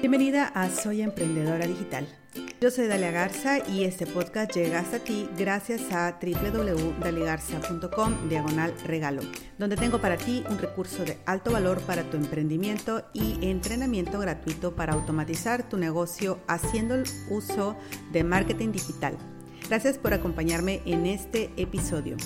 Bienvenida a Soy Emprendedora Digital. Yo soy Dalia Garza y este podcast llega hasta ti gracias a www.daligarza.com diagonal regalo, donde tengo para ti un recurso de alto valor para tu emprendimiento y entrenamiento gratuito para automatizar tu negocio haciendo el uso de marketing digital. Gracias por acompañarme en este episodio.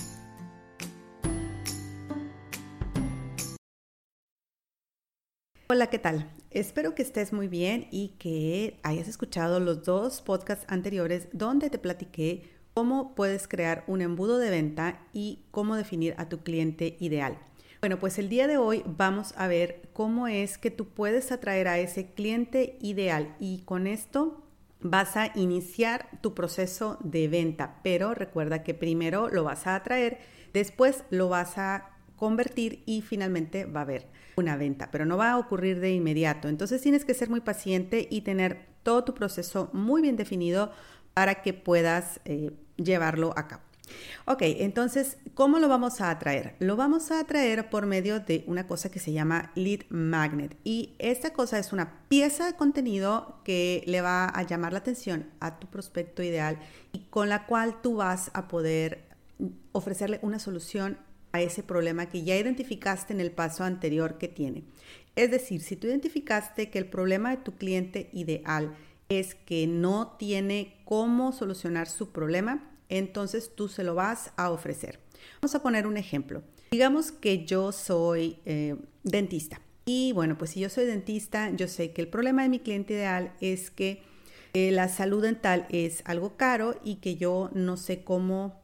Hola, ¿qué tal? Espero que estés muy bien y que hayas escuchado los dos podcasts anteriores donde te platiqué cómo puedes crear un embudo de venta y cómo definir a tu cliente ideal. Bueno, pues el día de hoy vamos a ver cómo es que tú puedes atraer a ese cliente ideal y con esto vas a iniciar tu proceso de venta, pero recuerda que primero lo vas a atraer, después lo vas a convertir y finalmente va a haber una venta, pero no va a ocurrir de inmediato. Entonces tienes que ser muy paciente y tener todo tu proceso muy bien definido para que puedas eh, llevarlo a cabo. Ok, entonces, ¿cómo lo vamos a atraer? Lo vamos a atraer por medio de una cosa que se llama lead magnet. Y esta cosa es una pieza de contenido que le va a llamar la atención a tu prospecto ideal y con la cual tú vas a poder ofrecerle una solución a ese problema que ya identificaste en el paso anterior que tiene. Es decir, si tú identificaste que el problema de tu cliente ideal es que no tiene cómo solucionar su problema, entonces tú se lo vas a ofrecer. Vamos a poner un ejemplo. Digamos que yo soy eh, dentista. Y bueno, pues si yo soy dentista, yo sé que el problema de mi cliente ideal es que eh, la salud dental es algo caro y que yo no sé cómo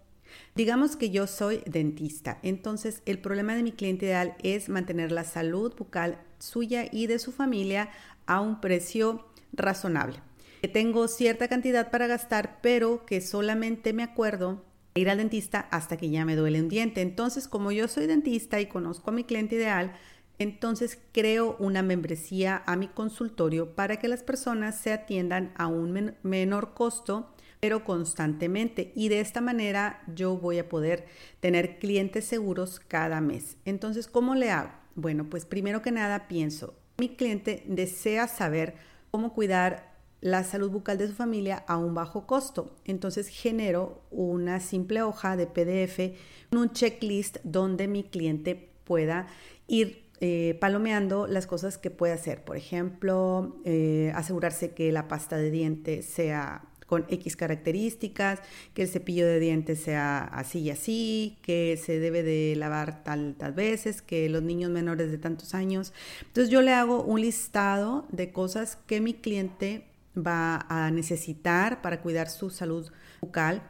Digamos que yo soy dentista, entonces el problema de mi cliente ideal es mantener la salud bucal suya y de su familia a un precio razonable. Que tengo cierta cantidad para gastar, pero que solamente me acuerdo ir al dentista hasta que ya me duele un diente. Entonces, como yo soy dentista y conozco a mi cliente ideal, entonces creo una membresía a mi consultorio para que las personas se atiendan a un menor costo pero constantemente. Y de esta manera yo voy a poder tener clientes seguros cada mes. Entonces, ¿cómo le hago? Bueno, pues primero que nada pienso, mi cliente desea saber cómo cuidar la salud bucal de su familia a un bajo costo. Entonces genero una simple hoja de PDF, un checklist donde mi cliente pueda ir eh, palomeando las cosas que puede hacer. Por ejemplo, eh, asegurarse que la pasta de dientes sea con X características, que el cepillo de dientes sea así y así, que se debe de lavar tal, tal veces, que los niños menores de tantos años. Entonces yo le hago un listado de cosas que mi cliente va a necesitar para cuidar su salud bucal.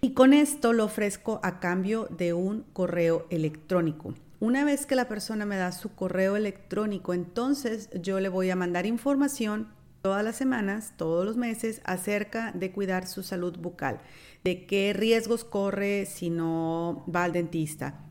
Y con esto lo ofrezco a cambio de un correo electrónico. Una vez que la persona me da su correo electrónico, entonces yo le voy a mandar información todas las semanas, todos los meses, acerca de cuidar su salud bucal, de qué riesgos corre si no va al dentista,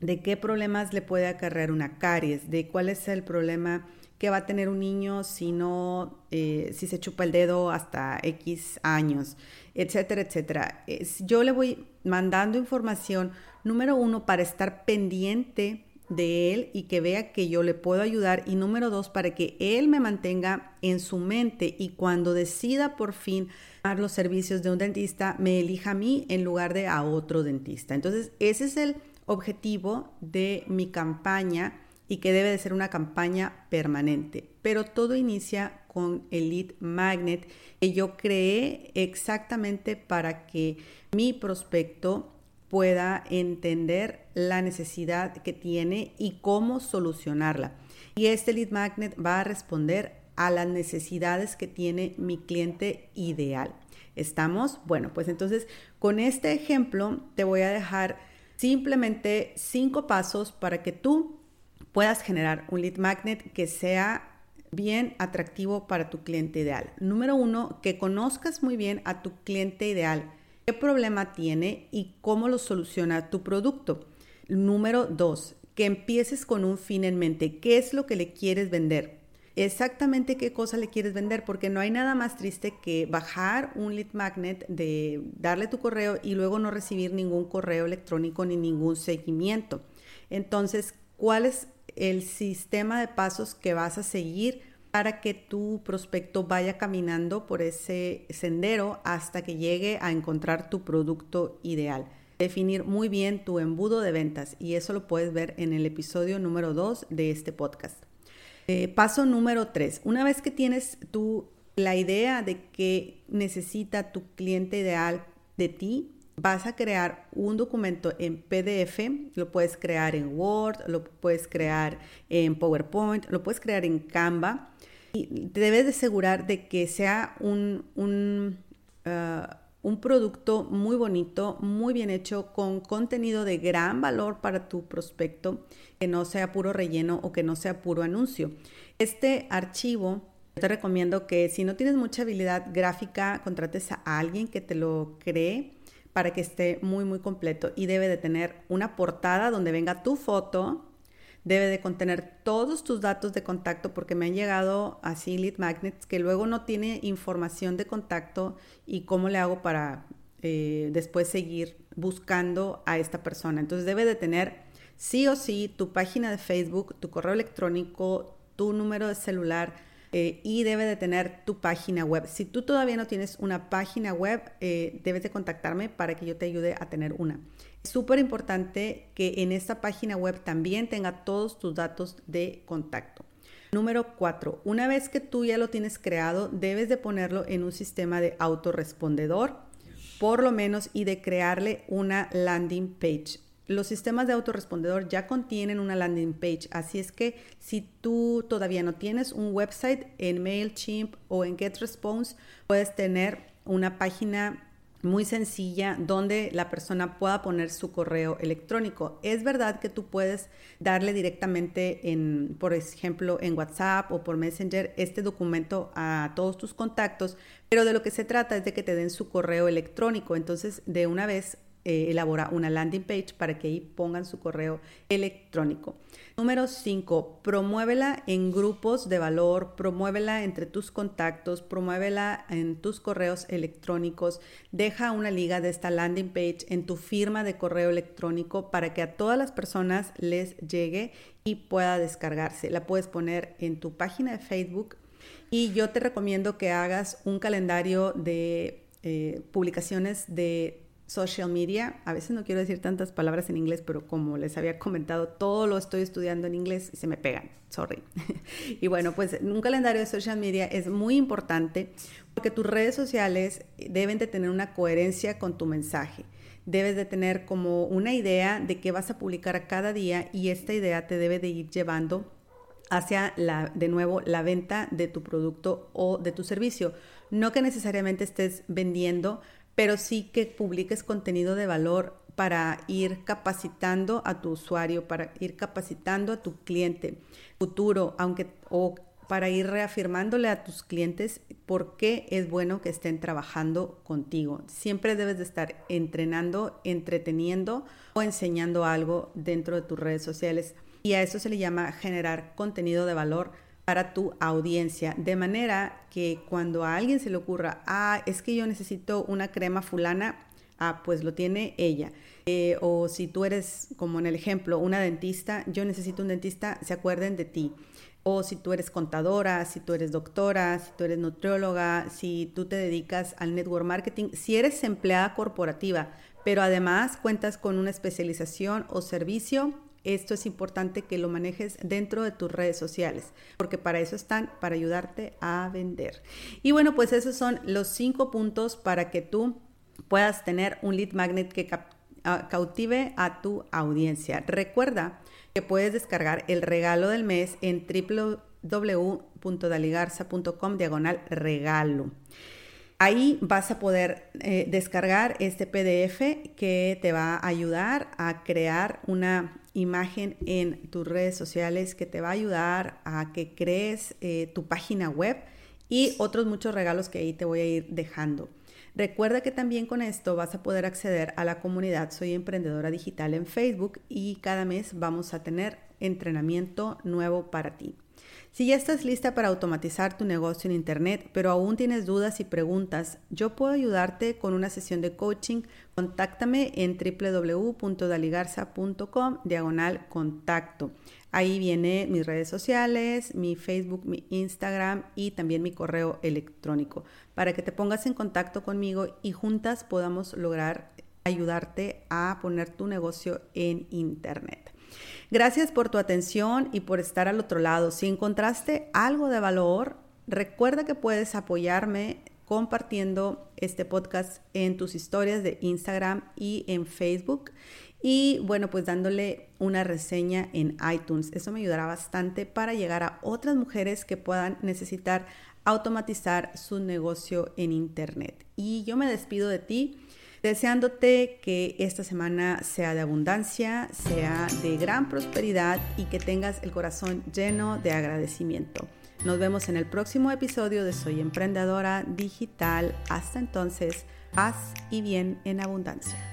de qué problemas le puede acarrear una caries, de cuál es el problema que va a tener un niño si no, eh, si se chupa el dedo hasta X años, etcétera, etcétera. yo le voy mandando información, número uno, para estar pendiente de él y que vea que yo le puedo ayudar. Y número dos, para que él me mantenga en su mente y cuando decida por fin dar los servicios de un dentista, me elija a mí en lugar de a otro dentista. Entonces, ese es el objetivo de mi campaña y que debe de ser una campaña permanente. Pero todo inicia con el lead magnet que yo creé exactamente para que mi prospecto pueda entender la necesidad que tiene y cómo solucionarla. Y este lead magnet va a responder a las necesidades que tiene mi cliente ideal. ¿Estamos? Bueno, pues entonces con este ejemplo te voy a dejar simplemente cinco pasos para que tú puedas generar un lead magnet que sea bien atractivo para tu cliente ideal. Número uno, que conozcas muy bien a tu cliente ideal qué problema tiene y cómo lo soluciona tu producto. Número dos, que empieces con un fin en mente. ¿Qué es lo que le quieres vender? Exactamente qué cosa le quieres vender, porque no hay nada más triste que bajar un lead magnet, de darle tu correo y luego no recibir ningún correo electrónico ni ningún seguimiento. Entonces, ¿cuál es el sistema de pasos que vas a seguir para que tu prospecto vaya caminando por ese sendero hasta que llegue a encontrar tu producto ideal. Definir muy bien tu embudo de ventas y eso lo puedes ver en el episodio número 2 de este podcast. Eh, paso número 3. Una vez que tienes tú la idea de que necesita tu cliente ideal de ti, vas a crear un documento en PDF, lo puedes crear en Word, lo puedes crear en PowerPoint, lo puedes crear en Canva y debes de asegurar de que sea un, un, ah, un producto muy bonito, muy bien hecho, con contenido de gran valor para tu prospecto, que no sea puro relleno o que no sea puro anuncio. Este archivo te recomiendo que si no tienes mucha habilidad gráfica, contrates a alguien que te lo cree para que esté muy, muy completo. Y debe de tener una portada donde venga tu foto, debe de contener todos tus datos de contacto porque me han llegado así lead magnets que luego no tiene información de contacto y cómo le hago para eh, después seguir buscando a esta persona. Entonces debe de tener sí o sí tu página de Facebook, tu correo electrónico, tu número de celular, eh, y debe de tener tu página web. Si tú todavía no tienes una página web, eh, debes de contactarme para que yo te ayude a tener una. Es súper importante que en esta página web también tenga todos tus datos de contacto. Número 4. Una vez que tú ya lo tienes creado, debes de ponerlo en un sistema de autorrespondedor, por lo menos, y de crearle una landing page. Los sistemas de autorrespondedor ya contienen una landing page, así es que si tú todavía no tienes un website en MailChimp o en GetResponse, puedes tener una página muy sencilla donde la persona pueda poner su correo electrónico. Es verdad que tú puedes darle directamente en, por ejemplo, en WhatsApp o por Messenger este documento a todos tus contactos, pero de lo que se trata es de que te den su correo electrónico. Entonces, de una vez eh, elabora una landing page para que ahí pongan su correo electrónico. Número 5, promuévela en grupos de valor, promuévela entre tus contactos, promuévela en tus correos electrónicos, deja una liga de esta landing page en tu firma de correo electrónico para que a todas las personas les llegue y pueda descargarse. La puedes poner en tu página de Facebook y yo te recomiendo que hagas un calendario de eh, publicaciones de social media. A veces no quiero decir tantas palabras en inglés, pero como les había comentado, todo lo estoy estudiando en inglés y se me pegan. Sorry. y bueno, pues un calendario de social media es muy importante porque tus redes sociales deben de tener una coherencia con tu mensaje. Debes de tener como una idea de qué vas a publicar cada día y esta idea te debe de ir llevando hacia la, de nuevo, la venta de tu producto o de tu servicio. No que necesariamente estés vendiendo, pero sí que publiques contenido de valor para ir capacitando a tu usuario, para ir capacitando a tu cliente futuro, aunque o para ir reafirmándole a tus clientes por qué es bueno que estén trabajando contigo. Siempre debes de estar entrenando, entreteniendo o enseñando algo dentro de tus redes sociales. Y a eso se le llama generar contenido de valor para tu audiencia, de manera que cuando a alguien se le ocurra, ah, es que yo necesito una crema fulana, ah, pues lo tiene ella. Eh, o si tú eres, como en el ejemplo, una dentista, yo necesito un dentista, se acuerden de ti. O si tú eres contadora, si tú eres doctora, si tú eres nutrióloga, si tú te dedicas al network marketing, si eres empleada corporativa, pero además cuentas con una especialización o servicio, esto es importante que lo manejes dentro de tus redes sociales, porque para eso están, para ayudarte a vender. Y bueno, pues esos son los cinco puntos para que tú puedas tener un lead magnet que ah, cautive a tu audiencia. Recuerda que puedes descargar el regalo del mes en www.daligarza.com diagonal regalo. Ahí vas a poder eh, descargar este PDF que te va a ayudar a crear una imagen en tus redes sociales que te va a ayudar a que crees eh, tu página web y otros muchos regalos que ahí te voy a ir dejando. Recuerda que también con esto vas a poder acceder a la comunidad Soy Emprendedora Digital en Facebook y cada mes vamos a tener entrenamiento nuevo para ti. Si ya estás lista para automatizar tu negocio en Internet, pero aún tienes dudas y preguntas, yo puedo ayudarte con una sesión de coaching. Contáctame en www.daligarza.com diagonal contacto. Ahí vienen mis redes sociales, mi Facebook, mi Instagram y también mi correo electrónico para que te pongas en contacto conmigo y juntas podamos lograr ayudarte a poner tu negocio en Internet. Gracias por tu atención y por estar al otro lado. Si encontraste algo de valor, recuerda que puedes apoyarme compartiendo este podcast en tus historias de Instagram y en Facebook. Y bueno, pues dándole una reseña en iTunes. Eso me ayudará bastante para llegar a otras mujeres que puedan necesitar automatizar su negocio en Internet. Y yo me despido de ti deseándote que esta semana sea de abundancia, sea de gran prosperidad y que tengas el corazón lleno de agradecimiento. Nos vemos en el próximo episodio de Soy Emprendedora Digital. Hasta entonces, paz y bien en abundancia.